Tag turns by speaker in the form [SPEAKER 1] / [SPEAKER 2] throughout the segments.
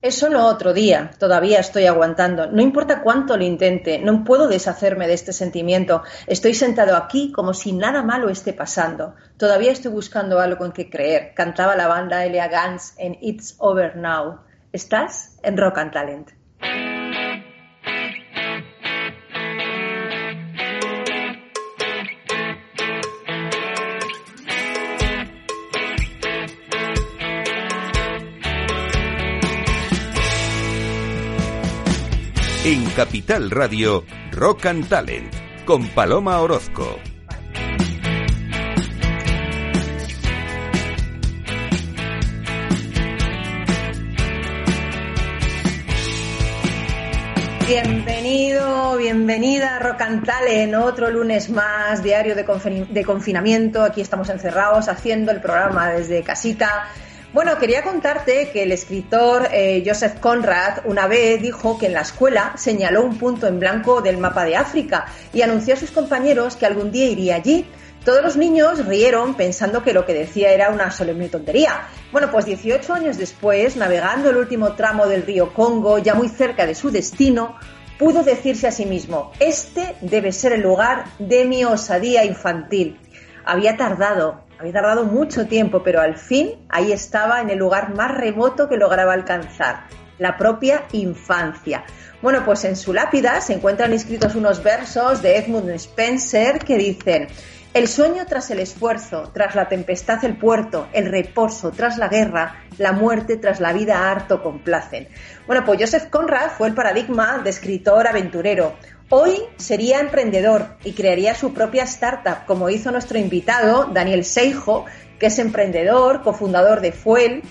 [SPEAKER 1] Es solo otro día, todavía estoy aguantando. No importa cuánto lo intente, no puedo deshacerme de este sentimiento. Estoy sentado aquí como si nada malo esté pasando. Todavía estoy buscando algo en que creer. Cantaba la banda Elia Gans en It's Over Now. ¿Estás en Rock and Talent?
[SPEAKER 2] En Capital Radio, Rock and Talent, con Paloma Orozco.
[SPEAKER 1] Bienvenido, bienvenida a Rock and Talent, otro lunes más, diario de, de confinamiento. Aquí estamos encerrados haciendo el programa desde casita bueno, quería contarte que el escritor eh, Joseph Conrad una vez dijo que en la escuela señaló un punto en blanco del mapa de África y anunció a sus compañeros que algún día iría allí. Todos los niños rieron pensando que lo que decía era una solemne tontería. Bueno, pues 18 años después, navegando el último tramo del río Congo, ya muy cerca de su destino, pudo decirse a sí mismo, este debe ser el lugar de mi osadía infantil. Había tardado, había tardado mucho tiempo, pero al fin ahí estaba en el lugar más remoto que lograba alcanzar, la propia infancia. Bueno, pues en su lápida se encuentran escritos unos versos de Edmund Spencer que dicen, el sueño tras el esfuerzo, tras la tempestad el puerto, el reposo tras la guerra, la muerte tras la vida harto complacen. Bueno, pues Joseph Conrad fue el paradigma de escritor aventurero, Hoy sería emprendedor y crearía su propia startup, como hizo nuestro invitado, Daniel Seijo, que es emprendedor, cofundador de Fuel.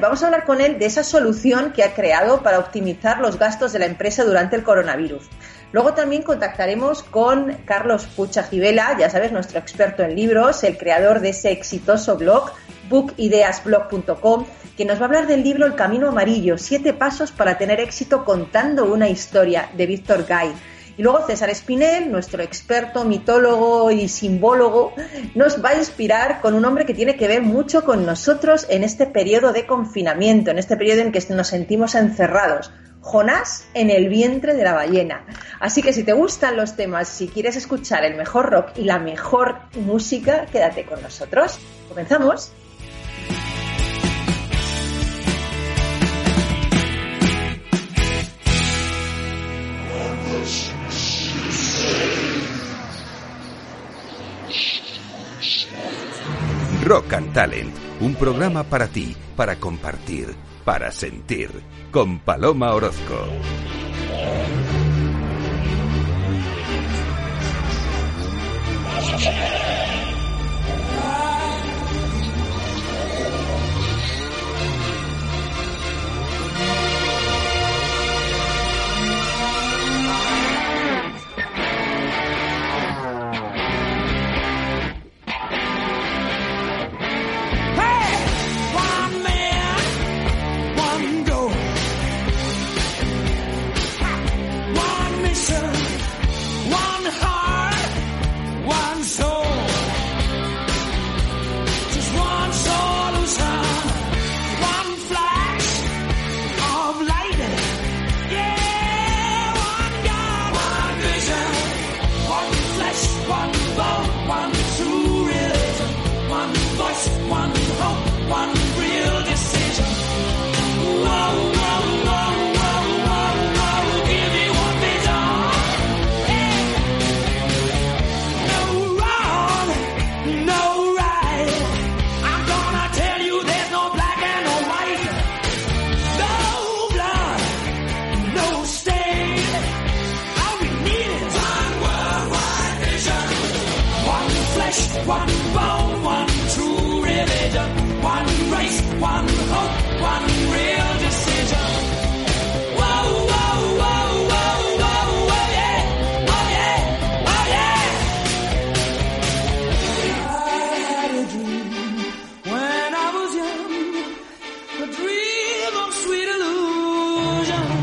[SPEAKER 1] vamos a hablar con él de esa solución que ha creado para optimizar los gastos de la empresa durante el coronavirus. Luego también contactaremos con Carlos Pucha Givela, ya sabes, nuestro experto en libros, el creador de ese exitoso blog, bookideasblog.com, que nos va a hablar del libro El Camino Amarillo, siete pasos para tener éxito contando una historia, de Víctor Gay. Y luego César Espinel, nuestro experto mitólogo y simbólogo, nos va a inspirar con un hombre que tiene que ver mucho con nosotros en este periodo de confinamiento, en este periodo en que nos sentimos encerrados. Jonás en el vientre de la ballena. Así que si te gustan los temas, si quieres escuchar el mejor rock y la mejor música, quédate con nosotros. Comenzamos.
[SPEAKER 2] Rock and Talent, un programa para ti, para compartir, para sentir, con Paloma Orozco.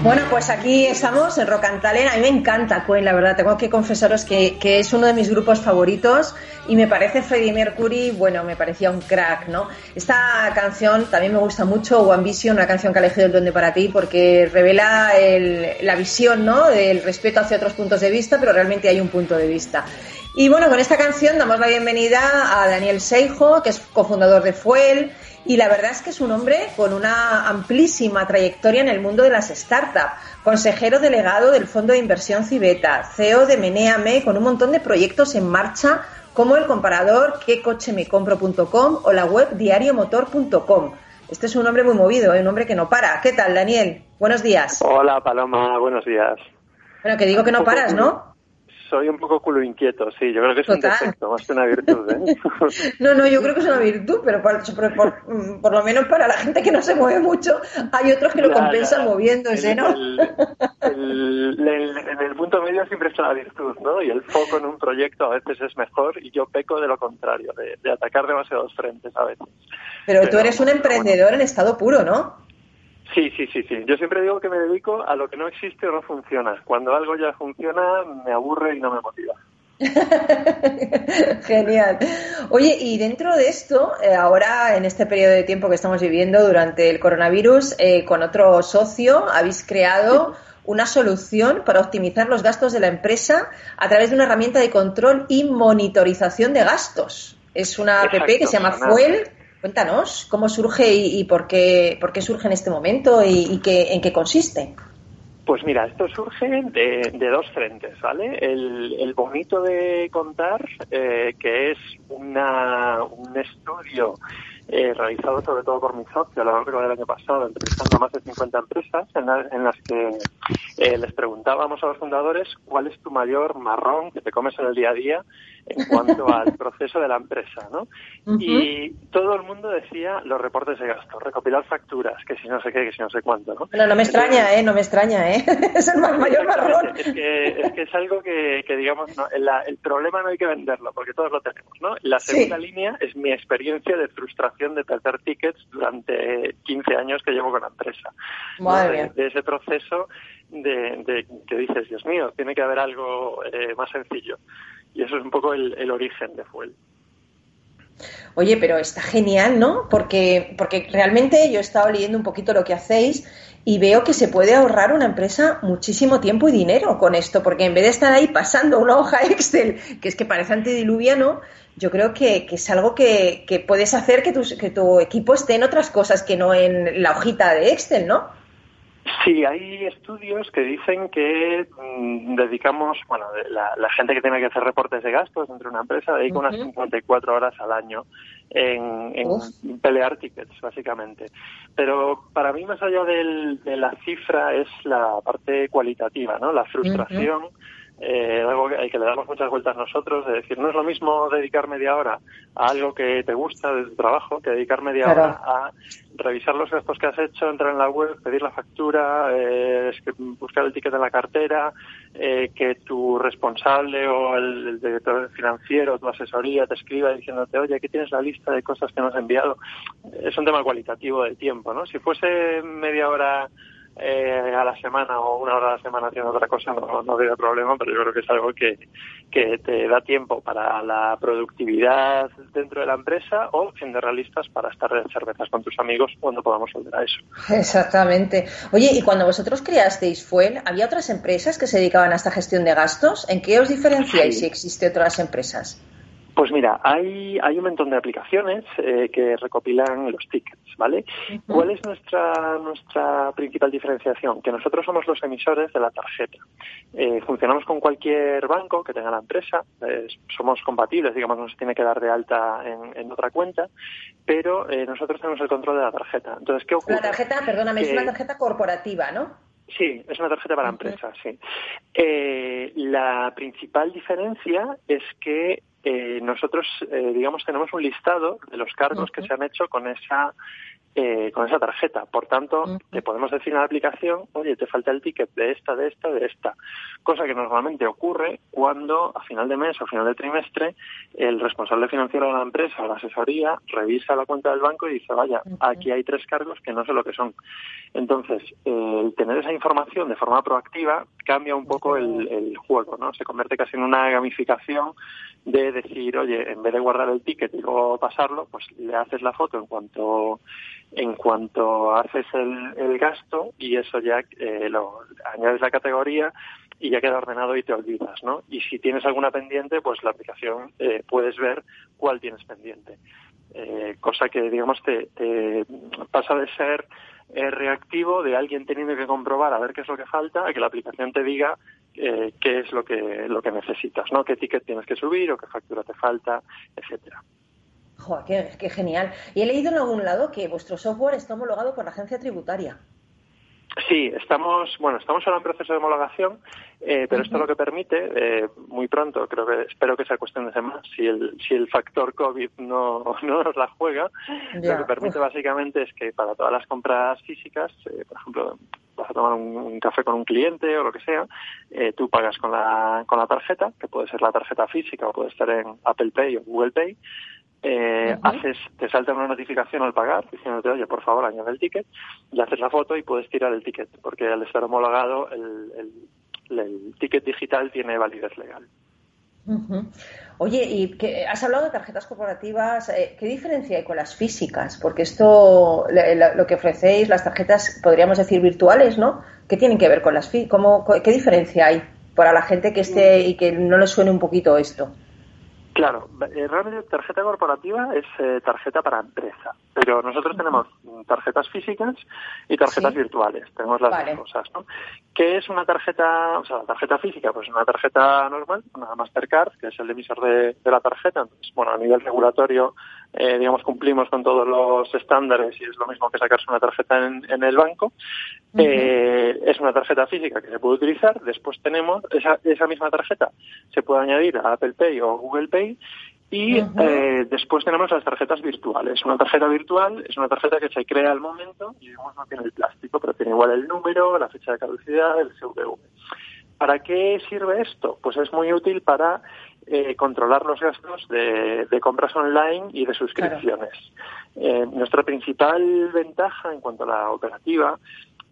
[SPEAKER 1] Bueno, pues aquí estamos en Rock and. A mí me encanta Queen, la verdad. Tengo que confesaros que, que, es uno de mis grupos favoritos y me parece Freddie Mercury, bueno, me parecía un crack, ¿no? Esta canción también me gusta mucho, One Vision, una canción que ha elegido el Duende para ti porque revela el, la visión, ¿no? Del respeto hacia otros puntos de vista, pero realmente hay un punto de vista. Y bueno, con esta canción damos la bienvenida a Daniel Seijo, que es cofundador de Fuel y la verdad es que es un hombre con una amplísima trayectoria en el mundo de las startups, consejero delegado del Fondo de Inversión Cibeta, CEO de Meneame, con un montón de proyectos en marcha como el comparador quecochemecompro.com o la web diariomotor.com. Este es un hombre muy movido, ¿eh? un hombre que no para. ¿Qué tal, Daniel? Buenos días.
[SPEAKER 3] Hola, Paloma, buenos días.
[SPEAKER 1] Bueno, que digo que no paras, ¿no?
[SPEAKER 3] Soy un poco culo inquieto, sí, yo creo que es un defecto, más que una virtud. ¿eh?
[SPEAKER 1] no, no, yo creo que es una virtud, pero por, por, lo menos para la gente que no se mueve mucho, hay otros que lo compensan moviéndose, ¿no?
[SPEAKER 3] en el punto medio siempre está la virtud, ¿no? Y el foco en un proyecto a veces es mejor y yo peco de lo contrario, de, atacar demasiados frentes a veces.
[SPEAKER 1] Pero, tú eres un emprendedor en estado puro, ¿no?
[SPEAKER 3] Sí, sí, sí, sí. Yo siempre digo que me dedico a lo que no existe o no funciona. Cuando algo ya funciona, me aburre y no me motiva.
[SPEAKER 1] Genial. Oye, y dentro de esto, eh, ahora en este periodo de tiempo que estamos viviendo durante el coronavirus, eh, con otro socio habéis creado una solución para optimizar los gastos de la empresa a través de una herramienta de control y monitorización de gastos. Es una app que se llama Fuel Cuéntanos cómo surge y, por, qué, por qué surge en este momento y, qué, en qué consiste.
[SPEAKER 3] Pues mira, esto surge de, dos frentes, ¿vale? El, bonito de contar, eh, que es una, un estudio eh, realizado sobre todo por mi socio a lo largo del año pasado, entrevistando a más de 50 empresas, en, las que eh, les preguntábamos a los fundadores cuál es tu mayor marrón que te comes en el día a día en cuanto al proceso de la empresa, ¿no? Y todo el mundo decía los reportes de gastos, recopilar facturas, que si no sé qué, que si no sé cuánto, ¿no?
[SPEAKER 1] no me extraña, ¿eh? No me extraña, ¿eh? es el mayor marrón.
[SPEAKER 3] Es que, es que es algo que, digamos, no, el, problema no hay que venderlo, porque todos lo tenemos, ¿no? La segunda línea es mi experiencia de frustración de perder tickets durante 15 años que llevo con la empresa. De, ese proceso de, que dices, Dios mío, tiene que haber algo eh, más sencillo. Y eso es un poco el, origen de Fuel.
[SPEAKER 1] Oye, pero está genial, ¿no? Porque, porque realmente yo he estado leyendo un poquito lo que hacéis y veo que se puede ahorrar una empresa muchísimo tiempo y dinero con esto, porque en vez de estar ahí pasando una hoja Excel, que es que parece antediluviano, yo creo que, es algo que, que puedes hacer que que tu equipo esté en otras cosas que no en la hojita de Excel, ¿no?
[SPEAKER 3] Sí, hay estudios que dicen que mm, dedicamos, bueno, la, gente que tiene que hacer reportes de gastos dentro de una empresa dedica unas 54 horas al año en, pelear tickets, básicamente. Pero para mí, más allá de la cifra, es la parte cualitativa, ¿no? La frustración eh, algo que, que le damos muchas vueltas nosotros, de decir, no es lo mismo dedicar media hora a algo que te gusta de tu trabajo que dedicar media hora a revisar los gastos que has hecho, entrar en la web, pedir la factura, eh, buscar el ticket en la cartera, eh, que tu responsable o el, director financiero, tu asesoría te escriba diciéndote, oye, aquí tienes la lista de cosas que me has enviado. Es un tema cualitativo del tiempo, ¿no? Si fuese media hora eh, a la semana o una hora a la semana haciendo otra cosa no, no habría problema, pero yo creo que es algo que, que te da tiempo para la productividad dentro de la empresa o, siendo realistas, para estar en cervezas con tus amigos cuando podamos volver a eso.
[SPEAKER 1] Exactamente. Oye, y cuando vosotros creasteis Fuel, ¿había otras empresas que se dedicaban a esta gestión de gastos? ¿En qué os diferenciáis si existe otras empresas?
[SPEAKER 3] Pues mira, hay, hay un montón de aplicaciones eh, que recopilan los tickets, ¿vale? ¿Cuál es nuestra, nuestra principal diferenciación? Que nosotros somos los emisores de la tarjeta. Eh, funcionamos con cualquier banco que tenga la empresa, somos compatibles, digamos, no se tiene que dar de alta en, otra cuenta, pero eh, nosotros tenemos el control de la tarjeta. Entonces, ¿qué ocurre?
[SPEAKER 1] La tarjeta, perdóname, es una tarjeta corporativa, ¿no?
[SPEAKER 3] Sí, es una tarjeta para empresas, sí. la principal diferencia es que eh, nosotros, eh, digamos, tenemos un listado de los cargos que se han hecho con esa eh, con esa tarjeta. Por tanto, te podemos decir en la aplicación, oye, te falta el ticket de esta, de esta, de esta. Cosa que normalmente ocurre cuando a final de mes o final de trimestre el responsable financiero de la empresa o la asesoría revisa la cuenta del banco y dice, vaya, aquí hay tres cargos que no sé lo que son. Entonces, el tener esa información de forma proactiva cambia un poco el, el juego, ¿no? Se convierte casi en una gamificación de decir, oye, en vez de guardar el ticket y luego pasarlo, pues le haces la foto en cuanto en cuanto haces el, gasto y eso ya eh, lo añades la categoría y ya queda ordenado y te olvidas, ¿no? Y si tienes alguna pendiente, pues la aplicación eh, puedes ver cuál tienes pendiente. Eh, cosa que, digamos, te, te pasa de ser reactivo de alguien teniendo que comprobar a ver qué es lo que falta a que la aplicación te diga qué es lo que lo que necesitas, ¿no? Qué ticket tienes que subir o qué factura te falta, etcétera.
[SPEAKER 1] Joder, qué, genial. Y he leído en algún lado que vuestro software está homologado por la agencia tributaria.
[SPEAKER 3] Sí, estamos, bueno, estamos ahora en proceso de homologación, eh, pero esto lo que permite, eh, muy pronto, creo que, espero que sea cuestión de semanas, si el, si el factor COVID no, no nos la juega, lo que permite básicamente es que para todas las compras físicas, eh, por ejemplo, vas a tomar un, café con un cliente o lo que sea, tú pagas con la, con la tarjeta, que puede ser la tarjeta física o puede estar en Apple Pay o Google Pay, eh, haces, te salta una notificación al pagar diciéndote, oye, por favor, añade el ticket, y haces la foto y puedes tirar el ticket, porque al estar homologado el, el, ticket digital tiene validez legal.
[SPEAKER 1] Oye, y que has hablado de tarjetas corporativas, eh, ¿qué diferencia hay con las físicas? Porque esto, lo que ofrecéis, las tarjetas, podríamos decir virtuales, ¿no? ¿Qué tienen que ver con las físicas? ¿Qué diferencia hay para la gente que esté y que no le suene un poquito esto?
[SPEAKER 3] Claro, eh, realmente tarjeta corporativa es eh, tarjeta para empresa, pero nosotros tenemos tarjetas físicas y tarjetas virtuales, tenemos las dos cosas, ¿no? ¿Qué es una tarjeta, o sea, la tarjeta física? Pues una tarjeta normal, una Mastercard, que es el emisor de, de la tarjeta, entonces, bueno, a nivel regulatorio eh, digamos, cumplimos con todos los estándares y es lo mismo que sacarse una tarjeta en, el banco. eh, es una tarjeta física que se puede utilizar. Después tenemos esa, esa misma tarjeta, se puede añadir a Apple Pay o Google Pay. Y eh, después tenemos las tarjetas virtuales. Una tarjeta virtual es una tarjeta que se crea al momento y digamos no tiene el plástico, pero tiene igual el número, la fecha de caducidad, el CVV. ¿Para qué sirve esto? Pues es muy útil para eh, controlar los gastos de, compras online y de suscripciones. Eh, nuestra principal ventaja en cuanto a la operativa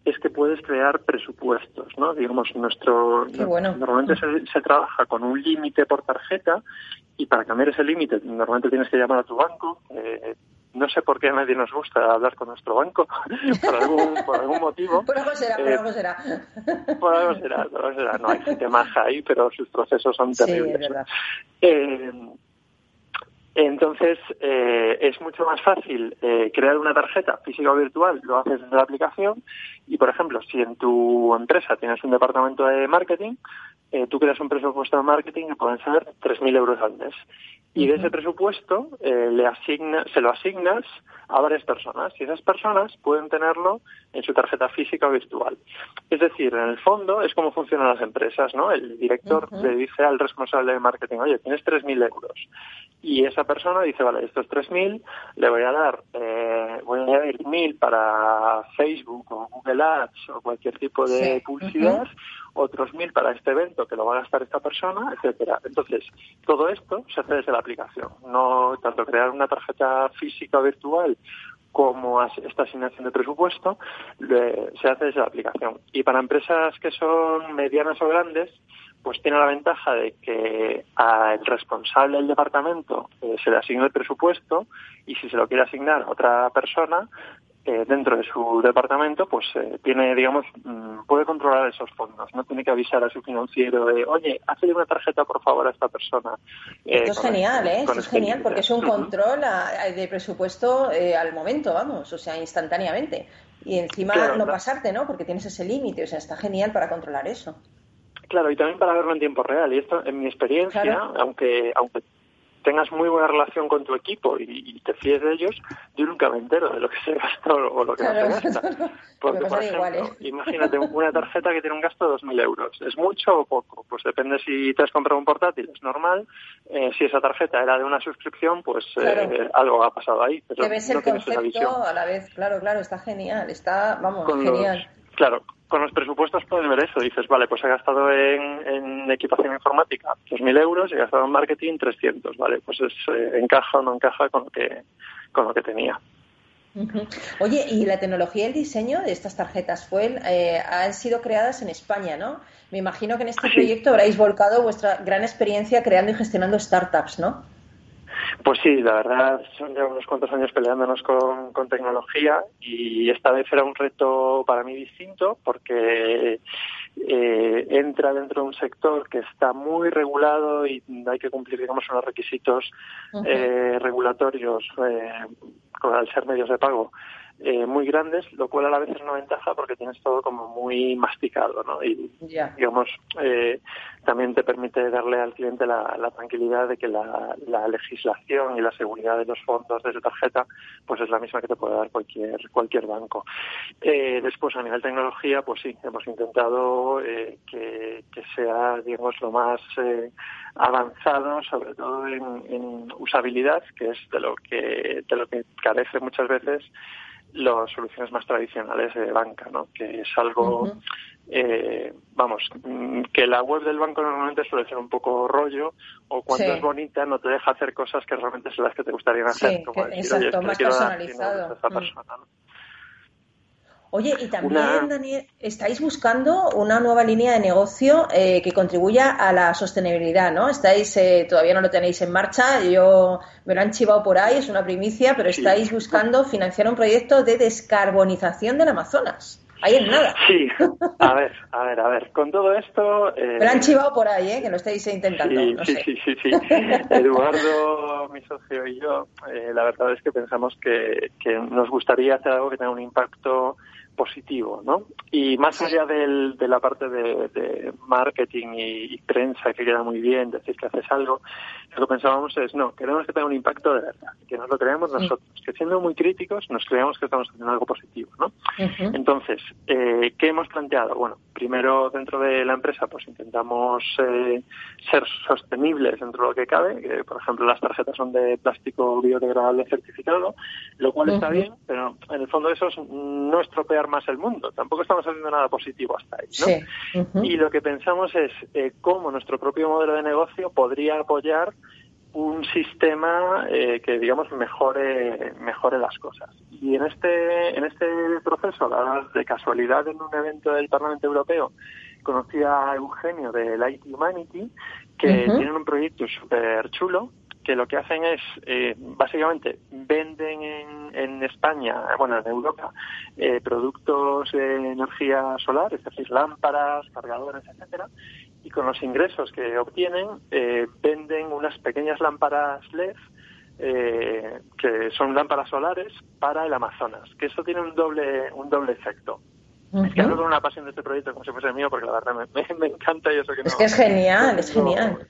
[SPEAKER 3] es que puedes crear presupuestos, ¿no? Digamos, nuestro normalmente se, trabaja con un límite por tarjeta y para cambiar ese límite normalmente tienes que llamar a tu banco, eh, no sé por qué a nadie nos gusta hablar con nuestro banco, por algún, por algún motivo.
[SPEAKER 1] Por algo será, por eh, algo será.
[SPEAKER 3] Por algo será, por algo será. No hay gente maja ahí, pero sus procesos son terribles. eh, entonces, eh, es mucho más fácil eh, crear una tarjeta física o virtual, lo haces desde la aplicación y, por ejemplo, si en tu empresa tienes un departamento de marketing, eh, tú creas un presupuesto de marketing que pueden ser 3.000 euros al mes. Y de ese presupuesto eh, le asigna, se lo asignas a varias personas y esas personas pueden tenerlo en su tarjeta física o virtual. Es decir, en el fondo es como funcionan las empresas, ¿no? El director le dice al responsable de marketing, oye, tienes 3.000 euros. Y esa persona dice, vale, estos 3.000 le voy a dar, eh, voy a añadir 1.000 para Facebook o Google Ads o cualquier tipo de publicidad otros mil para este evento que lo va a gastar esta persona, etcétera. Entonces, todo esto se hace desde la aplicación. No tanto crear una tarjeta física o virtual como esta asignación de presupuesto se hace desde la aplicación. Y para empresas que son medianas o grandes, pues tiene la ventaja de que al responsable del departamento eh, se le asigna el presupuesto y si se lo quiere asignar a otra persona, eh, dentro de su departamento, pues eh, tiene, digamos, mm, puede controlar esos fondos. No tiene que avisar a su financiero de, oye, hazle una tarjeta, por favor, a esta persona.
[SPEAKER 1] Eh, Esto es genial, ¿eh? Esto es genial porque es un control de presupuesto al momento, vamos, o sea, instantáneamente. Y encima no pasarte, ¿no? Porque tienes ese límite, o sea, está genial para controlar eso.
[SPEAKER 3] Claro, y también para verlo en tiempo real. Y esto, en mi experiencia, aunque aunque tengas muy buena relación con tu equipo y, te fíes de ellos, yo nunca me entero de lo que se gasta o lo que no se gasta. Porque, por ejemplo, ¿eh? imagínate una tarjeta que tiene un gasto de 2.000 euros. ¿Es mucho o poco? Pues depende si te has comprado un portátil, es normal. Eh, si esa tarjeta era de una suscripción, pues eh, algo ha pasado ahí.
[SPEAKER 1] Pero el concepto a la vez, claro, claro, está genial, está, vamos, genial.
[SPEAKER 3] claro, con los presupuestos puedes ver eso. Dices, vale, pues he gastado en, equipación informática 2.000 euros y he gastado en marketing 300, ¿vale? Pues es, eh, encaja o no encaja con lo que, con lo que tenía.
[SPEAKER 1] Oye, y la tecnología y el diseño de estas tarjetas FUEL eh, han sido creadas en España, ¿no? Me imagino que en este proyecto habréis volcado vuestra gran experiencia creando y gestionando startups, ¿no?
[SPEAKER 3] Pues sí, la verdad son ya unos cuantos años peleándonos con, tecnología y esta vez era un reto para mí distinto porque eh, entra dentro de un sector que está muy regulado y hay que cumplir, digamos, unos requisitos eh, regulatorios eh, al ser medios de pago eh, muy grandes, lo cual a la vez es una ventaja porque tienes todo como muy masticado, ¿no? Y, digamos, eh, también te permite darle al cliente la, tranquilidad de que la, legislación y la seguridad de los fondos de su tarjeta, pues es la misma que te puede dar cualquier cualquier banco. Eh, después, a nivel tecnología, pues sí, hemos intentado que, sea, digamos, lo más avanzado, sobre todo en, en usabilidad, que es de lo que de lo que carece muchas veces las soluciones más tradicionales de banca, ¿no? Que es algo, eh, vamos, mm, que la web del banco normalmente suele ser un poco rollo o cuando es bonita no te deja hacer cosas que realmente son las que te gustaría hacer.
[SPEAKER 1] como exacto, más personalizado. Oye, y también, Daniel, estáis buscando una nueva línea de negocio eh, que contribuya a la sostenibilidad, ¿no? Estáis, eh, todavía no lo tenéis en marcha, yo me lo han chivado por ahí, es una primicia, pero estáis buscando financiar un proyecto de descarbonización del Amazonas. Ahí en nada.
[SPEAKER 3] Sí, a ver, a ver, a ver. Con todo esto.
[SPEAKER 1] Eh... Me lo han chivado por ahí, ¿eh? Que lo estáis intentando.
[SPEAKER 3] Sí, sí, sí, sí, sí, Eduardo, mi socio y yo, eh, la verdad es que pensamos que, que nos gustaría hacer algo que tenga un impacto positivo, ¿no? Y más allá del, de la parte de, marketing y, prensa, que queda muy bien decir que haces algo, lo que pensábamos es, no, queremos que tenga un impacto de verdad, que nos lo creemos nosotros, que siendo muy críticos nos creemos que estamos haciendo algo positivo, ¿no? Entonces, eh, ¿qué hemos planteado? Bueno, primero dentro de la empresa pues intentamos eh, ser sostenibles dentro de lo que cabe, que por ejemplo las tarjetas son de plástico biodegradable certificado, lo cual está bien, pero en el fondo eso es no estropear más el mundo. Tampoco estamos haciendo nada positivo hasta ahí. ¿no? Y lo que pensamos es eh, cómo nuestro propio modelo de negocio podría apoyar un sistema eh, que digamos mejore mejore las cosas y en este en este proceso de casualidad en un evento del Parlamento Europeo conocí a Eugenio del IT Humanity que tienen un proyecto súper chulo que lo que hacen es, eh, básicamente, venden en, en, España, bueno, en Europa, eh, productos de energía solar, es decir, lámparas, cargadores, etcétera, y con los ingresos que obtienen, eh, venden unas pequeñas lámparas LED que son lámparas solares para el Amazonas, que eso tiene un doble, un doble efecto. Es que hablo con una pasión de este proyecto como si fuese mío, porque la verdad me, me, encanta y eso que no.
[SPEAKER 1] Es que es genial, es genial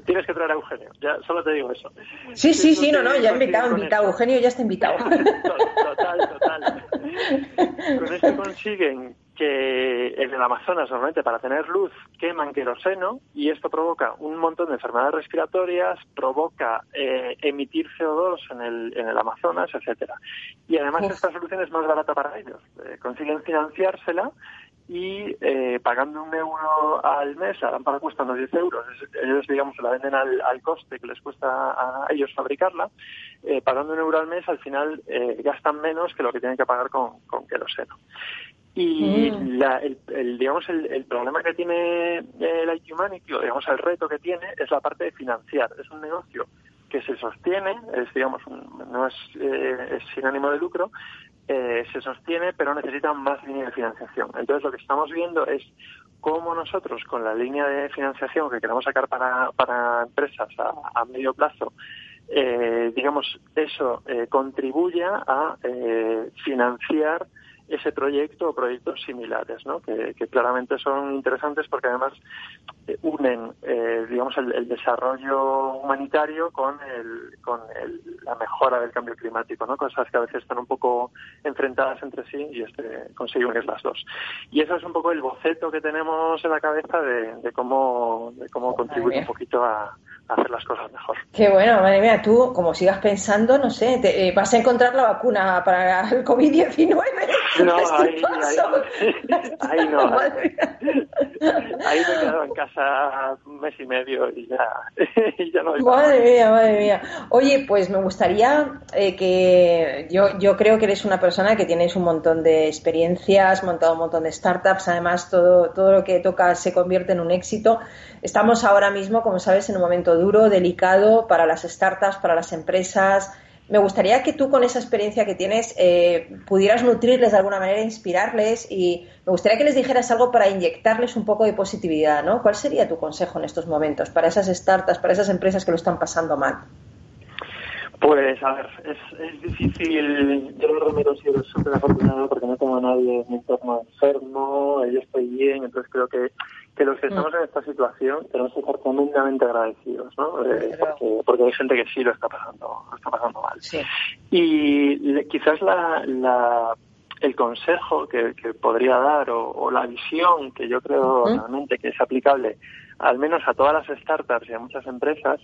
[SPEAKER 3] tienes que traer a Eugenio, ya solo te digo eso.
[SPEAKER 1] Sí, sí, sí, no, no, ya he invitado, invitado, Eugenio ya está invitado.
[SPEAKER 3] Total, total. Con esto consiguen que en el Amazonas normalmente para tener luz queman queroseno y esto provoca un montón de enfermedades respiratorias, provoca eh, emitir CO2 en el, en el Amazonas, etcétera. Y además esta solución es más barata para ellos. Eh, consiguen financiársela y eh, pagando un euro al mes, la lámpara cuesta unos 10 euros, ellos digamos la venden al, coste que les cuesta a ellos fabricarla, eh, pagando un euro al mes al final eh, gastan menos que lo que tienen que pagar con, con queroseno. Y mm. el, digamos el, problema que tiene el IT Humanity, o digamos el reto que tiene, es la parte de financiar. Es un negocio que se sostiene, es digamos no es, es sin ánimo de lucro, eh, se sostiene, pero necesitan más línea de financiación. Entonces, lo que estamos viendo es cómo nosotros, con la línea de financiación que queremos sacar para, para empresas a, medio plazo, eh, digamos, eso eh, contribuya a financiar ese proyecto o proyectos similares, ¿no? que, claramente son interesantes porque además eh, unen, eh, digamos, el, desarrollo humanitario con, el, con la mejora del cambio climático, ¿no? cosas que a veces están un poco enfrentadas entre sí y este consigue unir las dos. Y eso es un poco el boceto que tenemos en la cabeza de, cómo, de cómo contribuir un poquito a, hacer las cosas mejor.
[SPEAKER 1] Qué bueno, madre mía, tú como sigas pensando, no sé, te, eh, vas a encontrar la vacuna para el COVID-19.
[SPEAKER 3] No, ahí, ahí, no. Ahí me he quedado en casa un mes y medio y ya, y ya no hay
[SPEAKER 1] Madre mía, madre mía. Oye, pues me gustaría eh, que yo, yo creo que eres una persona que tienes un montón de experiencias, montado un montón de startups, además todo, todo lo que tocas se convierte en un éxito. Estamos ahora mismo, como sabes, en un momento duro, delicado para las startups, para las empresas. Me gustaría que tú, con esa experiencia que tienes, eh, pudieras nutrirles de alguna manera, inspirarles y me gustaría que les dijeras algo para inyectarles un poco de positividad, ¿no? ¿Cuál sería tu consejo en estos momentos para esas startups, para esas empresas que lo están pasando mal?
[SPEAKER 3] Pues, a ver, es, difícil. Yo lo me considero súper afortunado porque no tengo a nadie en mi entorno enfermo, yo estoy bien, entonces creo que que los que estamos en esta situación tenemos que estar tremendamente agradecidos, ¿no? Eh, porque, hay gente que sí lo está pasando, lo está pasando mal. Y quizás la, la, el consejo que, que podría dar o, la visión que yo creo realmente que es aplicable al menos a todas las startups y a muchas empresas,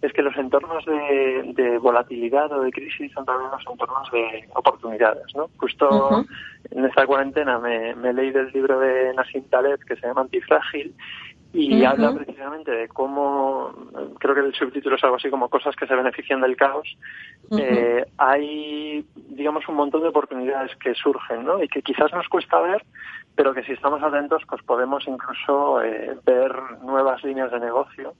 [SPEAKER 3] es que los entornos de, volatilidad o de crisis son también los entornos de oportunidades. ¿no? Justo en esta cuarentena me, me, leí del libro de Nassim Taleb que se llama Antifrágil y habla precisamente de cómo, creo que el subtítulo es algo así como cosas que se benefician del caos. Eh, hay, digamos, un montón de oportunidades que surgen, ¿no? Y que quizás nos cuesta ver, pero que si estamos atentos, pues podemos incluso eh, ver nuevas líneas de negocio.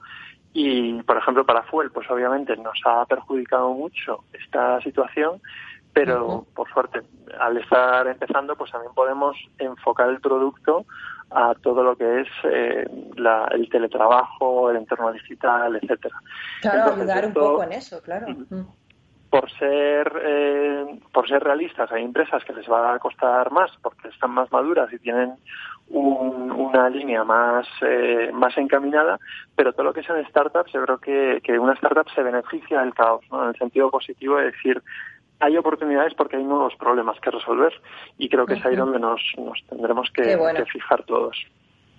[SPEAKER 3] Y, por ejemplo, para Fuel, pues obviamente nos ha perjudicado mucho esta situación, pero por suerte, al estar empezando, pues también podemos enfocar el producto a todo lo que es eh, el teletrabajo, el entorno digital, etcétera.
[SPEAKER 1] Claro, ayudar un poco en eso, claro.
[SPEAKER 3] Por ser eh, por ser realistas, hay empresas que les va a costar más porque están más maduras y tienen una línea más eh, más encaminada, pero todo lo que sean startups, yo creo que, que una startup se beneficia del caos, ¿no? en el sentido positivo de decir, hay oportunidades porque hay nuevos problemas que resolver y creo que es ahí donde nos, nos tendremos que fijar todos.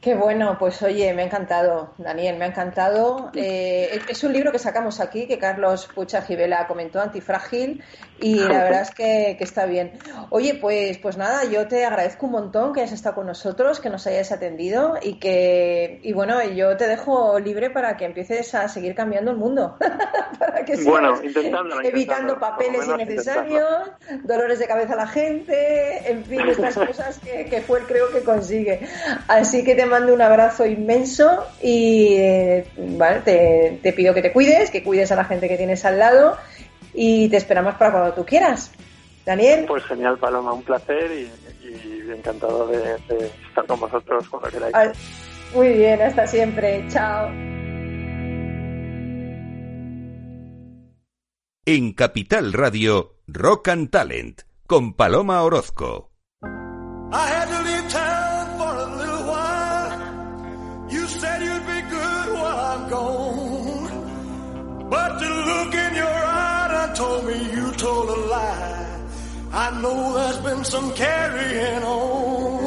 [SPEAKER 1] Qué bueno, pues oye, me ha encantado, Daniel, me ha encantado. Eh, es un libro que sacamos aquí, que Carlos Pucha Gibela comentó, Antifrágil, y la verdad es que, está bien. Oye, pues, pues nada, yo te agradezco un montón que hayas estado con nosotros, que nos hayas atendido y que, y bueno, yo te dejo libre para que empieces a seguir cambiando el mundo.
[SPEAKER 3] para que bueno, intentando,
[SPEAKER 1] evitando papeles innecesarios, dolores de cabeza a la gente, en fin, estas cosas que, que fue creo que consigue. Así que te mando un abrazo inmenso y eh, te, pido que te cuides, que cuides a la gente que tienes al lado y te esperamos para cuando tú quieras. Daniel.
[SPEAKER 3] Pues genial, Paloma, un placer y, encantado de, estar con vosotros cuando queráis.
[SPEAKER 1] Muy bien, hasta siempre. Chao.
[SPEAKER 4] En Capital Radio, Rock and Talent, con Paloma Orozco. Know there's been some carrying on.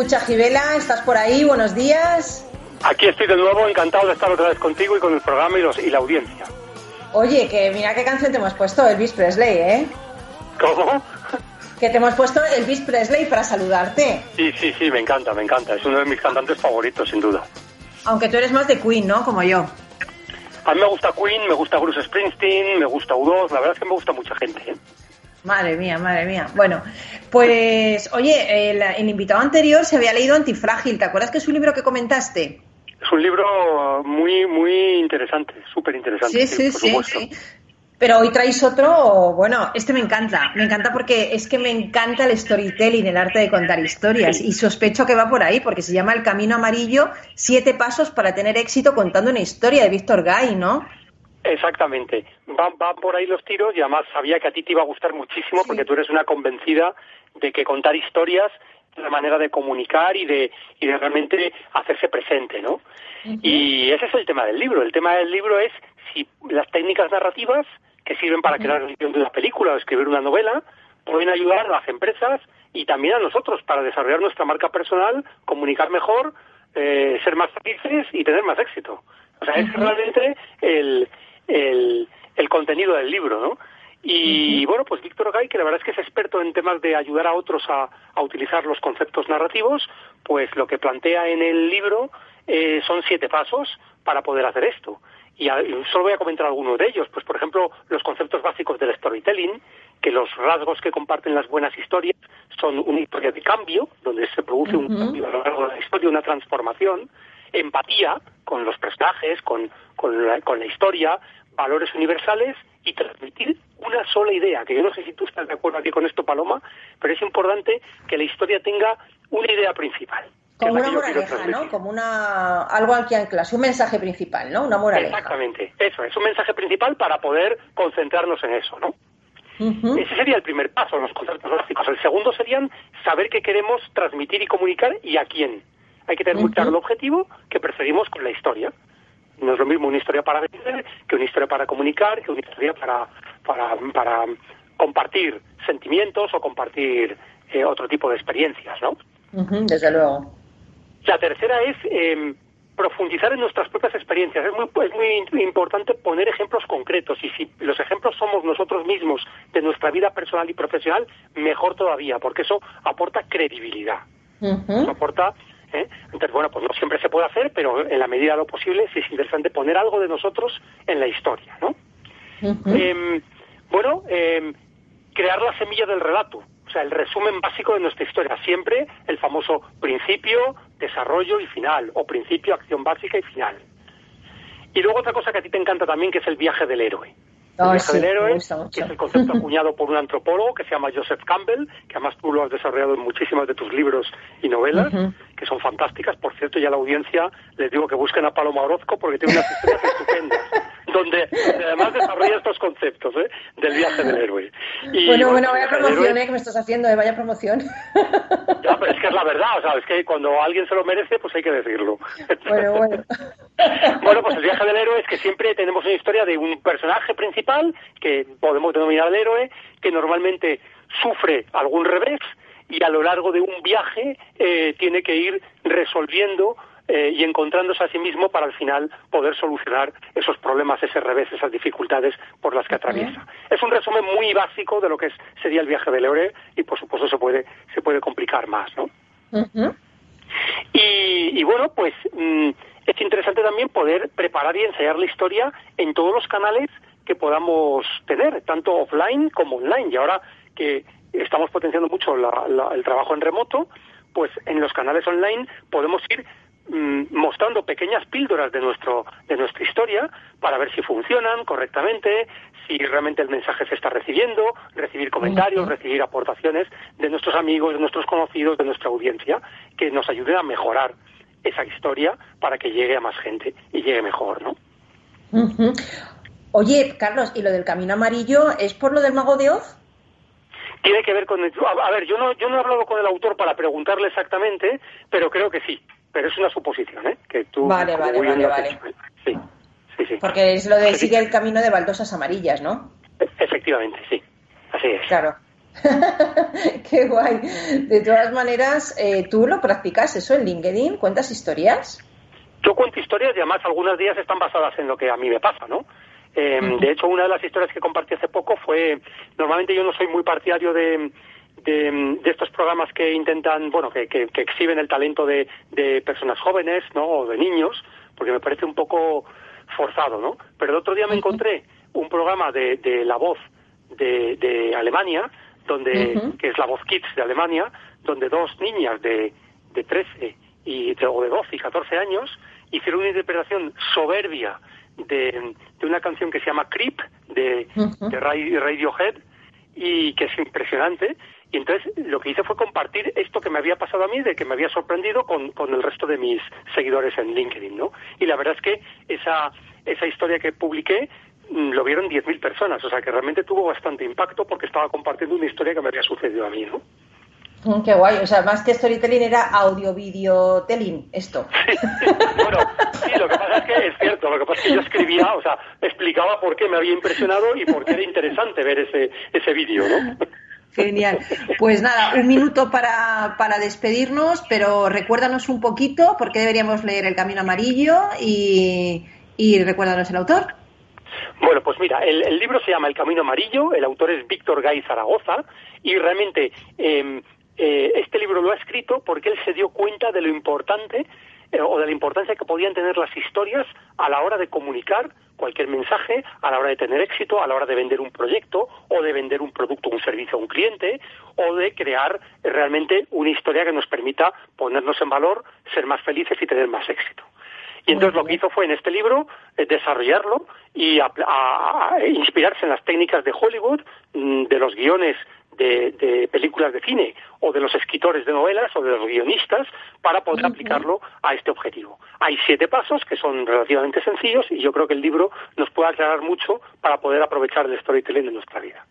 [SPEAKER 1] Pucha Gibela, ¿estás por ahí? Buenos días.
[SPEAKER 5] Aquí estoy de nuevo, encantado de estar otra vez contigo y con el programa y, los, y la audiencia.
[SPEAKER 1] Oye, que mira qué canción te hemos puesto, Elvis Presley, ¿eh?
[SPEAKER 5] ¿Cómo?
[SPEAKER 1] Que te hemos puesto Elvis Presley para saludarte.
[SPEAKER 5] Sí, sí, sí, me encanta, me encanta. Es uno de mis cantantes favoritos, sin duda.
[SPEAKER 1] Aunque tú eres más de Queen, ¿no? Como yo.
[SPEAKER 5] A mí me gusta Queen, me gusta Bruce Springsteen, me gusta U2, la verdad es que me gusta mucha gente. ¿eh?
[SPEAKER 1] Madre mía, madre mía. Bueno, pues oye, el, el, invitado anterior se había leído Antifrágil. ¿Te acuerdas que es un libro que comentaste?
[SPEAKER 5] Es un libro muy, muy interesante, súper interesante.
[SPEAKER 1] Sí, sí, sí, sí, Pero hoy traéis otro, bueno, este me encanta, me encanta porque es que me encanta el storytelling, el arte de contar historias, sí. y sospecho que va por ahí, porque se llama El Camino Amarillo, siete pasos para tener éxito contando una historia de Víctor Gay, ¿no?
[SPEAKER 5] Exactamente. Van, van por ahí los tiros y además sabía que a ti te iba a gustar muchísimo sí. porque tú eres una convencida de que contar historias es la manera de comunicar y de, y de realmente hacerse presente, ¿no? Uh -huh. Y ese es el tema del libro. El tema del libro es si las técnicas narrativas que sirven para uh -huh. crear guion de una película o escribir una novela pueden ayudar a las empresas y también a nosotros para desarrollar nuestra marca personal, comunicar mejor, eh, ser más felices y tener más éxito. O sea, uh -huh. es realmente el, el, el contenido del libro, ¿no? Y uh -huh. bueno, pues Víctor Gay, que la verdad es que es experto en temas de ayudar a otros a, a utilizar los conceptos narrativos, pues lo que plantea en el libro eh, son siete pasos para poder hacer esto. Y, a, y solo voy a comentar algunos de ellos. Pues, por ejemplo, los conceptos básicos del storytelling, que los rasgos que comparten las buenas historias son una historia de cambio, donde se produce uh -huh. un cambio a lo largo de la historia, una transformación, empatía con los personajes, con, con, la, con la historia, valores universales y transmitir una sola idea, que yo no sé si tú estás de acuerdo aquí con esto, Paloma, pero es importante que la historia tenga una idea principal.
[SPEAKER 1] Como una moraleja, ¿no? Como una algo aquí en clase, un mensaje principal, ¿no? Una moraleja.
[SPEAKER 5] Exactamente, eso, es un mensaje principal para poder concentrarnos en eso, ¿no? Uh -huh. Ese sería el primer paso, los conceptos básicos. El segundo serían saber qué queremos transmitir y comunicar y a quién. Hay que tener muy claro el objetivo que perseguimos con la historia. No es lo mismo una historia para vender que una historia para comunicar, que una historia para, para, para compartir sentimientos o compartir eh, otro tipo de experiencias, ¿no?
[SPEAKER 1] Uh -huh, desde luego.
[SPEAKER 5] La tercera es eh, profundizar en nuestras propias experiencias. Es muy, es muy importante poner ejemplos concretos y si los ejemplos somos nosotros mismos de nuestra vida personal y profesional, mejor todavía, porque eso aporta credibilidad. Uh -huh. Eso aporta ¿Eh? Entonces, bueno, pues no siempre se puede hacer, pero en la medida de lo posible sí es interesante poner algo de nosotros en la historia, ¿no? Uh -huh. eh, bueno, eh, crear la semilla del relato, o sea, el resumen básico de nuestra historia, siempre el famoso principio, desarrollo y final, o principio, acción básica y final. Y luego otra cosa que a ti te encanta también, que es el viaje del héroe. El
[SPEAKER 1] oh,
[SPEAKER 5] viaje
[SPEAKER 1] sí,
[SPEAKER 5] del héroe, que es el concepto acuñado por un antropólogo que se llama Joseph Campbell, que además tú lo has desarrollado en muchísimas de tus libros y novelas, uh -huh. que son fantásticas. Por cierto, ya a la audiencia les digo que busquen a Paloma Orozco porque tiene unas historias estupendas, donde, además desarrolla estos conceptos ¿eh? del viaje del héroe.
[SPEAKER 1] Y, bueno, bueno, vaya promoción héroe... ¿eh? que me estás haciendo, ¿eh? vaya promoción.
[SPEAKER 5] Ya, pero es que es la verdad, o sea, es que cuando alguien se lo merece, pues hay que decirlo.
[SPEAKER 1] Bueno, bueno.
[SPEAKER 5] bueno, pues el viaje del héroe es que siempre tenemos una historia de un personaje principal que podemos denominar el héroe, que normalmente sufre algún revés y a lo largo de un viaje eh, tiene que ir resolviendo eh, y encontrándose a sí mismo para al final poder solucionar esos problemas, ese revés, esas dificultades por las que atraviesa. Es un resumen muy básico de lo que es, sería el viaje del héroe y por supuesto se puede, se puede complicar más, ¿no? Uh -huh. y, y, bueno, pues mmm, es interesante también poder preparar y ensayar la historia en todos los canales que podamos tener, tanto offline como online. Y ahora que estamos potenciando mucho la, la, el trabajo en remoto, pues en los canales online podemos ir mostrando pequeñas píldoras de nuestro de nuestra historia para ver si funcionan correctamente, si realmente el mensaje se está recibiendo, recibir comentarios, recibir aportaciones de nuestros amigos, de nuestros conocidos, de nuestra audiencia, que nos ayuden a mejorar esa historia para que llegue a más gente y llegue mejor, ¿no?
[SPEAKER 1] Uh -huh. Oye, Carlos, ¿y lo del camino amarillo es por lo del mago de Oz?
[SPEAKER 5] Tiene que ver con... El, a, ver, yo no, yo no he hablado con el autor para preguntarle exactamente, pero creo que sí. Pero es una suposición, ¿eh? Que tú...
[SPEAKER 1] Vale, vale, vale, vale.
[SPEAKER 5] Sí, sí, sí.
[SPEAKER 1] Porque es lo de sigue el camino de baldosas amarillas, ¿no?
[SPEAKER 5] Efectivamente, sí. Así es.
[SPEAKER 1] Claro. Qué guay. De todas maneras, eh, ¿tú lo practicas eso en LinkedIn? ¿Cuentas historias?
[SPEAKER 5] Yo cuento historias y además algunas de ellas están basadas en lo que a mí me pasa, ¿no? Eh, de hecho, una de las historias que compartí hace poco fue, normalmente yo no soy muy partidario de, de, estos programas que intentan, bueno, que, que, exhiben el talento de, de, personas jóvenes, ¿no? O de niños, porque me parece un poco forzado, ¿no? Pero el otro día me encontré un programa de, de La Voz de, de Alemania, donde, que es La Voz Kids de Alemania, donde dos niñas de, de 13 y de, o de 12 y 14 años hicieron una interpretación soberbia de, de una canción que se llama Creep de, de Radiohead y que es impresionante. Y entonces lo que hice fue compartir esto que me había pasado a mí, de que me había sorprendido con, con el resto de mis seguidores en LinkedIn, ¿no? Y la verdad es que esa, esa historia que publiqué mm, lo vieron 10.000 personas, o sea que realmente tuvo bastante impacto porque estaba compartiendo una historia que me había sucedido a mí, ¿no?
[SPEAKER 1] Mm, qué guay, o sea, más que storytelling era audio telling esto.
[SPEAKER 5] bueno, sí, lo que pasa es que es cierto, lo que pasa es que yo escribía, o sea, explicaba por qué me había impresionado y por qué era interesante ver ese, ese vídeo, ¿no?
[SPEAKER 1] Genial. Pues nada, un minuto para, para despedirnos, pero recuérdanos un poquito por qué deberíamos leer El Camino Amarillo y, y recuérdanos el autor.
[SPEAKER 5] Bueno, pues mira, el, libro se llama El Camino Amarillo, el autor es Víctor Gay Zaragoza y realmente eh, eh, este libro lo ha escrito porque él se dio cuenta de lo importante eh, o de la importancia que podían tener las historias a la hora de comunicar cualquier mensaje, a la hora de tener éxito, a la hora de vender un proyecto o de vender un producto o un servicio a un cliente o de crear realmente una historia que nos permita ponernos en valor, ser más felices y tener más éxito. Y entonces lo que hizo fue en este libro eh, desarrollarlo y inspirarse en las técnicas de Hollywood, mm, de los guiones de, películas de cine o de los escritores de novelas o de los guionistas para poder aplicarlo a este objetivo. Hay siete pasos que son relativamente sencillos y yo creo que el libro nos puede aclarar mucho para poder aprovechar el storytelling en nuestra vida.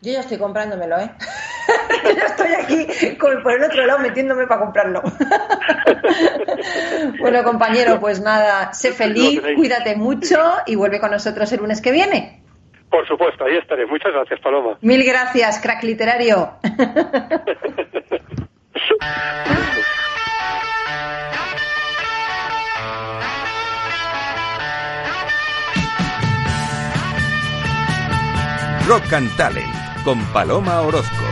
[SPEAKER 1] Yo ya estoy comprándomelo, ¿eh? ya estoy aquí por el otro lado metiéndome para comprarlo. bueno, compañero, pues nada, sé feliz, cuídate mucho y vuelve con nosotros el lunes que viene.
[SPEAKER 5] Por supuesto, ahí estaré. Muchas gracias, Paloma.
[SPEAKER 1] Mil gracias, crack literario.
[SPEAKER 4] Rock and Talent con Paloma Orozco.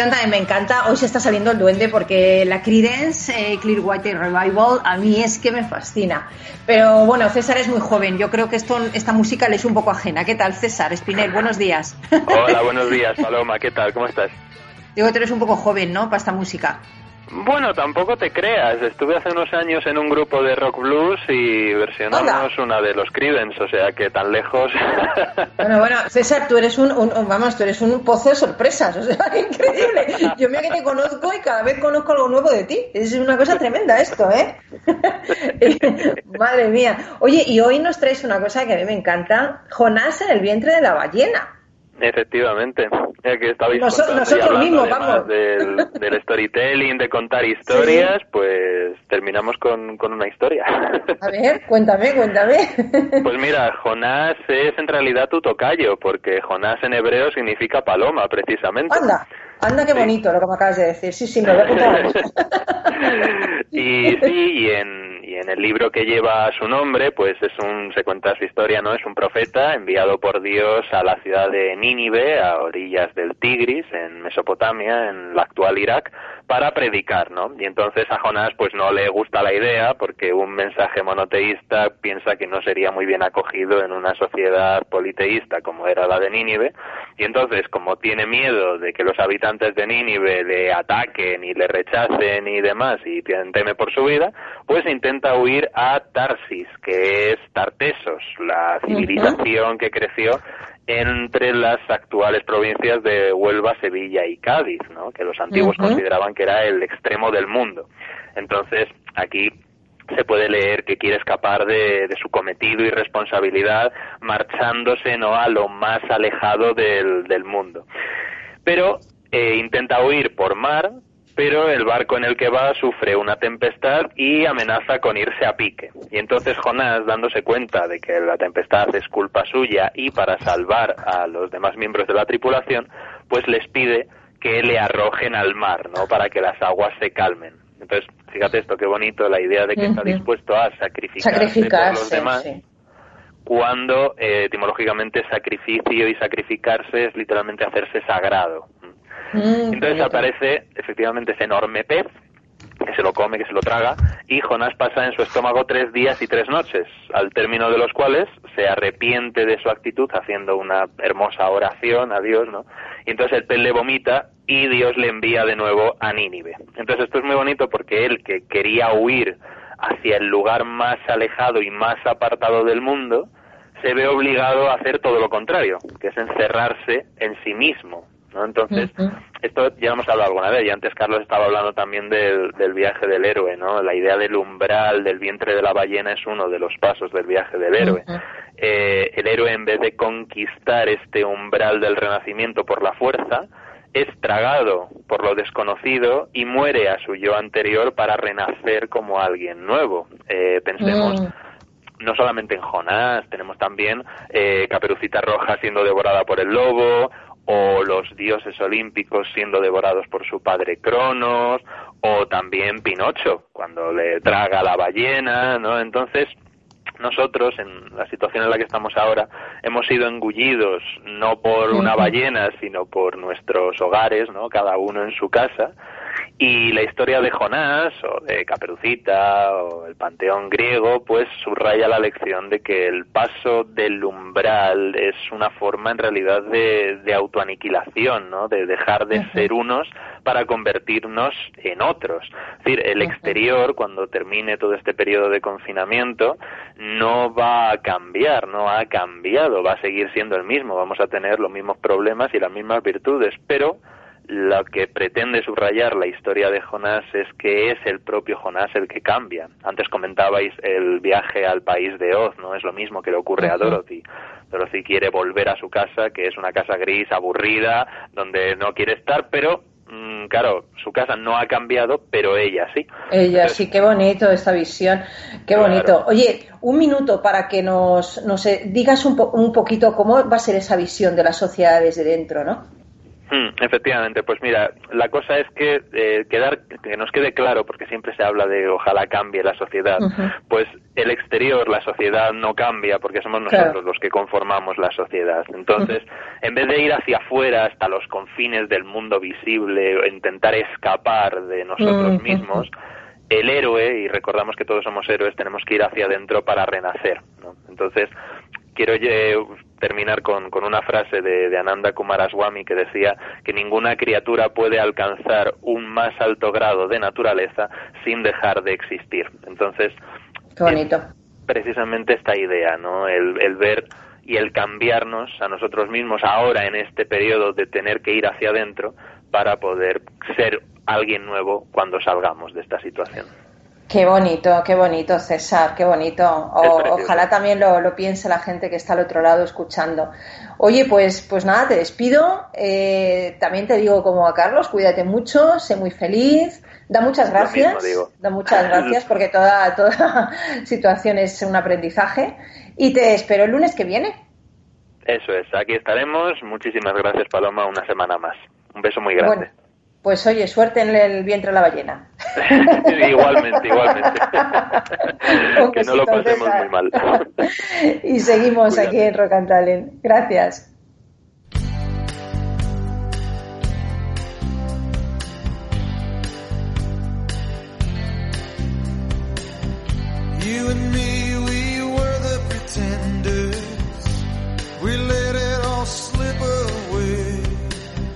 [SPEAKER 1] Canción también me encanta. Hoy se está saliendo el duende porque la Creedence eh, Clearwater Revival a mí es que me fascina. Pero bueno, César es muy joven. Yo creo que esto, esta música le es un poco ajena. ¿Qué tal, César? Espinel, buenos días.
[SPEAKER 6] Hola, buenos días, Paloma. ¿Qué tal? ¿Cómo estás?
[SPEAKER 1] Digo que tú eres un poco joven, ¿no? Para esta música.
[SPEAKER 6] Bueno, tampoco te creas. Estuve hace unos años en un grupo de rock blues y versionamos una de los Creedence, o sea que tan lejos.
[SPEAKER 1] Bueno, bueno, César, tú eres un, vamos, tú eres un pozo de sorpresas, o sea, increíble. Yo mira que te conozco y cada vez conozco algo nuevo de ti. Es una cosa tremenda esto, ¿eh? Madre mía. Oye, y hoy nos traes una cosa que a mí me encanta, Jonás en el vientre de la ballena.
[SPEAKER 6] Efectivamente, ya que estabais
[SPEAKER 1] nosotros mismos, vamos.
[SPEAKER 6] Del, storytelling, de contar historias, pues terminamos con, con, una historia.
[SPEAKER 1] A ver, cuéntame, cuéntame.
[SPEAKER 6] Pues mira, Jonás es en realidad tu tocayo, porque Jonás en hebreo significa paloma, precisamente.
[SPEAKER 1] Anda, anda qué bonito lo que me acabas de decir. Sí, sí, me a apuntar.
[SPEAKER 6] y sí, y en y en el libro que lleva su nombre, pues es un, se cuenta su historia, ¿no? Es un profeta enviado por Dios a la ciudad de Nínive, a orillas del Tigris, en Mesopotamia, en la actual Irak, para predicar, ¿no? Y entonces a Jonás pues no le gusta la idea porque un mensaje monoteísta piensa que no sería muy bien acogido en una sociedad politeísta como era la de Nínive y entonces como tiene miedo de que los habitantes de Nínive le ataquen y le rechacen y demás y teme por su vida, pues intenta huir a Tarsis, que es Tartesos, la civilización que creció entre las actuales provincias de Huelva, Sevilla y Cádiz, ¿no? que los antiguos consideraban que era el extremo del mundo. Entonces, aquí se puede leer que quiere escapar de, su cometido y responsabilidad marchándose no a lo más alejado del, del mundo. Pero eh, intenta huir por mar, pero el barco en el que va sufre una tempestad y amenaza con irse a pique. Y entonces Jonás, dándose cuenta de que la tempestad es culpa suya y para salvar a los demás miembros de la tripulación, pues les pide que le arrojen al mar, ¿no? Para que las aguas se calmen. Entonces, fíjate esto, qué bonito, la idea de que está dispuesto a sacrificarse, por los demás. Cuando eh, etimológicamente sacrificio y sacrificarse es literalmente hacerse sagrado. Mm, Entonces aparece efectivamente ese enorme pez que se lo come, que se lo traga, y Jonás pasa en su estómago tres días y tres noches, al término de los cuales se arrepiente de su actitud haciendo una hermosa oración a Dios, ¿no? Y entonces el pez le vomita y Dios le envía de nuevo a Nínive. Entonces esto es muy bonito porque él que quería huir hacia el lugar más alejado y más apartado del mundo, se ve obligado a hacer todo lo contrario, que es encerrarse en sí mismo, ¿no? Entonces, esto ya hemos hablado alguna vez, y antes Carlos estaba hablando también del, del, viaje del héroe, ¿no? La idea del umbral, del vientre de la ballena es uno de los pasos del viaje del héroe. eh, el héroe, en vez de conquistar este umbral del renacimiento por la fuerza, es tragado por lo desconocido y muere a su yo anterior para renacer como alguien nuevo. Eh, pensemos mm. no solamente en Jonás, tenemos también eh, Caperucita Roja siendo devorada por el lobo, o los dioses olímpicos siendo devorados por su padre Cronos, o también Pinocho, cuando le traga la ballena, ¿no? Entonces, nosotros, en la situación en la que estamos ahora, hemos sido engullidos no por una ballena, sino por nuestros hogares, ¿no? Cada uno en su casa, y la historia de Jonás o de Caperucita o el panteón griego pues subraya la lección de que el paso del umbral es una forma en realidad de, de autoaniquilación, ¿no? de dejar de ser unos para convertirnos en otros. Es decir, el exterior cuando termine todo este periodo de confinamiento no va a cambiar, no ha cambiado, va a seguir siendo el mismo, vamos a tener los mismos problemas y las mismas virtudes, pero lo que pretende subrayar la historia de Jonás es que es el propio Jonás el que cambia. Antes comentabais el viaje al país de Oz, ¿no? Es lo mismo que le ocurre a Dorothy. Dorothy quiere volver a su casa, que es una casa gris, aburrida, donde no quiere estar, pero mm, claro, su casa no ha cambiado, pero ella sí.
[SPEAKER 1] Ella sí, qué bonito esta visión, qué bonito. Oye, un minuto para que nos, nos digas un, un poquito cómo va a ser esa visión de la sociedad desde dentro, ¿no?
[SPEAKER 6] Hmm, efectivamente, pues mira, la cosa es que eh, quedar, que nos quede claro, porque siempre se habla de ojalá cambie la sociedad, pues el exterior, la sociedad no cambia porque somos nosotros los que conformamos la sociedad. Entonces, en vez de ir hacia afuera hasta los confines del mundo visible, intentar escapar de nosotros mismos, el héroe, y recordamos que todos somos héroes, tenemos que ir hacia adentro para renacer. ¿no? Entonces, quiero eh, terminar con, con, una frase de, de, Ananda Kumaraswamy que decía que ninguna criatura puede alcanzar un más alto grado de naturaleza sin dejar de existir. Entonces,
[SPEAKER 1] Qué bonito.
[SPEAKER 6] precisamente esta idea, ¿no? El, el ver y el cambiarnos a nosotros mismos ahora en este periodo de tener que ir hacia adentro para poder ser alguien nuevo cuando salgamos de esta situación.
[SPEAKER 1] Qué bonito, qué bonito, César, qué bonito. ojalá también lo, lo, piense la gente que está al otro lado escuchando. Oye, pues, pues nada, te despido. Eh, también te digo como a Carlos, cuídate mucho, sé muy feliz. Da muchas gracias. Da muchas gracias porque toda, toda situación es un aprendizaje. Y te espero el lunes que viene.
[SPEAKER 6] Eso es, aquí estaremos. Muchísimas gracias, Paloma, una semana más. Un beso muy grande.
[SPEAKER 1] Bueno. Pues oye, suerte en el vientre de la ballena.
[SPEAKER 6] igualmente, igualmente. que no lo pasemos muy mal.
[SPEAKER 1] y seguimos aquí en Rock and Talent. Gracias. You and me,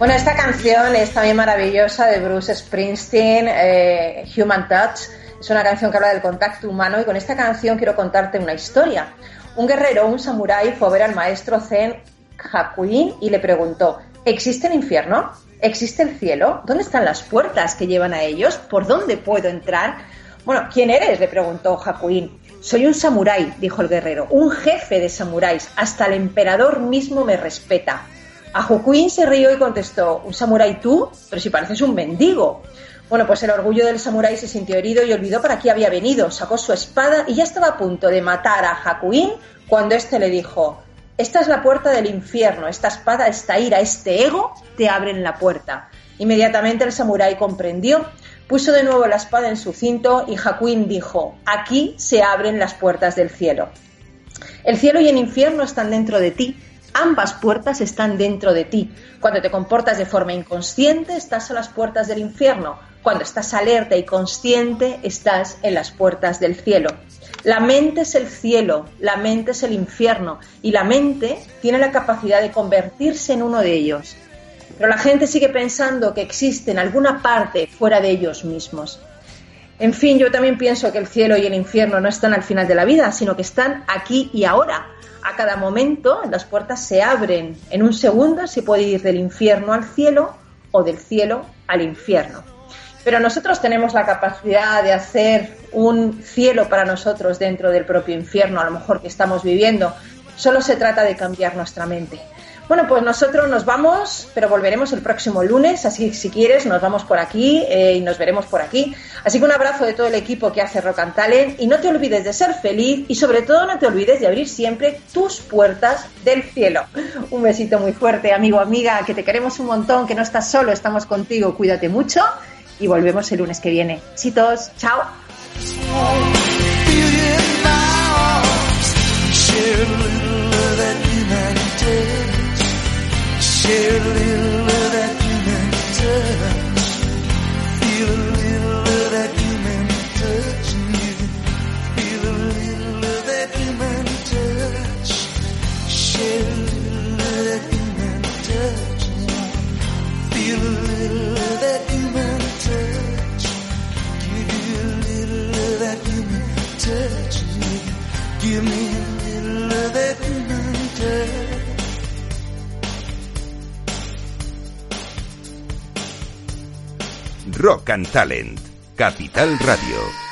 [SPEAKER 1] Bueno, esta canción es también maravillosa de Bruce Springsteen, eh, Human Touch. Es una canción que habla del contacto humano y con esta canción quiero contarte una historia. Un guerrero, un samurái, fue a ver al maestro Zen Hakuin y le preguntó, ¿existe el infierno? ¿Existe el cielo? ¿Dónde están las puertas que llevan a ellos? ¿Por dónde puedo entrar? Bueno, ¿quién eres? le preguntó Hakuin. Soy un samurái, dijo el guerrero, un jefe de samuráis. Hasta el emperador mismo me respeta. Hakuin se rió y contestó, ¿un samurái tú? Pero si pareces un mendigo. Bueno, pues el orgullo del samurái se sintió herido y olvidó para qué había venido. Sacó su espada y ya estaba a punto de matar a Hakuin cuando éste le dijo, esta es la puerta del infierno, esta espada, esta ira, este ego te abren la puerta. Inmediatamente el samurái comprendió, puso de nuevo la espada en su cinto y Hakuin dijo, aquí se abren las puertas del cielo. El cielo y el infierno están dentro de ti, ambas puertas están dentro de ti. Cuando te comportas de forma inconsciente, estás a las puertas del infierno. Cuando estás alerta y consciente, estás en las puertas del cielo. La mente es el cielo, la mente es el infierno y la mente tiene la capacidad de convertirse en uno de ellos. Pero la gente sigue pensando que existe en alguna parte fuera de ellos mismos. En fin, yo también pienso que el cielo y el infierno no están al final de la vida, sino que están aquí y ahora. A cada momento las puertas se abren. En un segundo se puede ir del infierno al cielo o del cielo al infierno. Pero nosotros tenemos la capacidad de hacer un cielo para nosotros dentro del propio infierno, a lo mejor que estamos viviendo. Solo se trata de cambiar nuestra mente. Bueno, pues nosotros nos vamos, pero volveremos el próximo lunes, así que si quieres nos vamos por aquí eh, y nos veremos por aquí. Así que un abrazo de todo el equipo que hace Rock and Talent y no te olvides de ser feliz y sobre todo no te olvides de abrir siempre tus puertas del cielo. Un besito muy fuerte, amigo, amiga, que te queremos un montón, que no estás solo, estamos contigo, cuídate mucho y volvemos el lunes que viene. Besitos, chao. Share a little
[SPEAKER 4] Rock and Talent, Capital Radio.